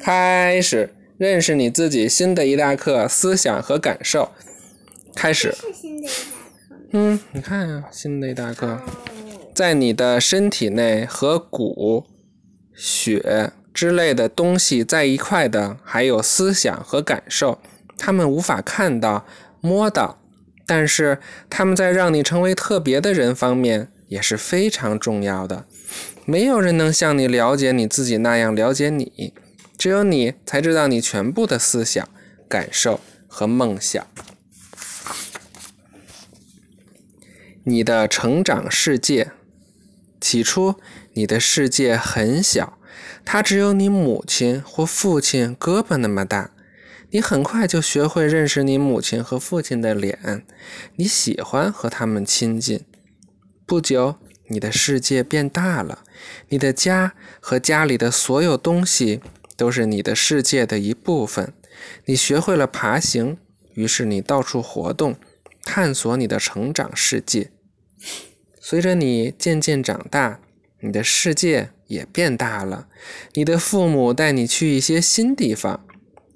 开始认识你自己新的一大课思想和感受。开始。是新的一大课。嗯，你看呀，新的一大课，在你的身体内和骨、血之类的东西在一块的，还有思想和感受。他们无法看到、摸到，但是他们在让你成为特别的人方面也是非常重要的。没有人能像你了解你自己那样了解你，只有你才知道你全部的思想、感受和梦想。你的成长世界，起初你的世界很小，它只有你母亲或父亲胳膊那么大。你很快就学会认识你母亲和父亲的脸，你喜欢和他们亲近。不久，你的世界变大了，你的家和家里的所有东西都是你的世界的一部分。你学会了爬行，于是你到处活动，探索你的成长世界。随着你渐渐长大，你的世界也变大了。你的父母带你去一些新地方，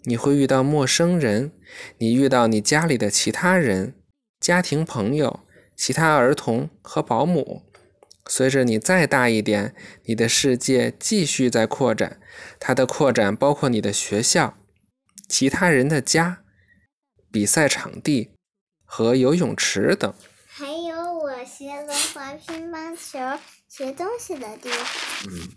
你会遇到陌生人，你遇到你家里的其他人、家庭朋友、其他儿童和保姆。随着你再大一点，你的世界继续在扩展，它的扩展包括你的学校、其他人的家、比赛场地和游泳池等。还有我学轮滑乒乓球、学东西的地方。嗯，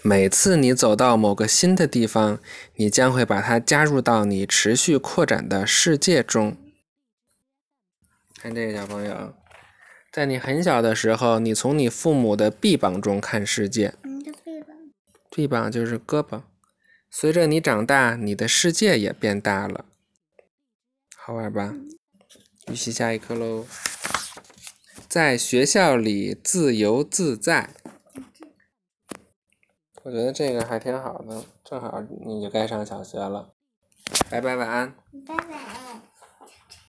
每次你走到某个新的地方，你将会把它加入到你持续扩展的世界中。看这个小朋友，在你很小的时候，你从你父母的臂膀中看世界。臂膀就是胳膊。随着你长大，你的世界也变大了，好玩吧？预习下一课喽，在学校里自由自在。我觉得这个还挺好的，正好你就该上小学了。拜拜，晚安。拜拜。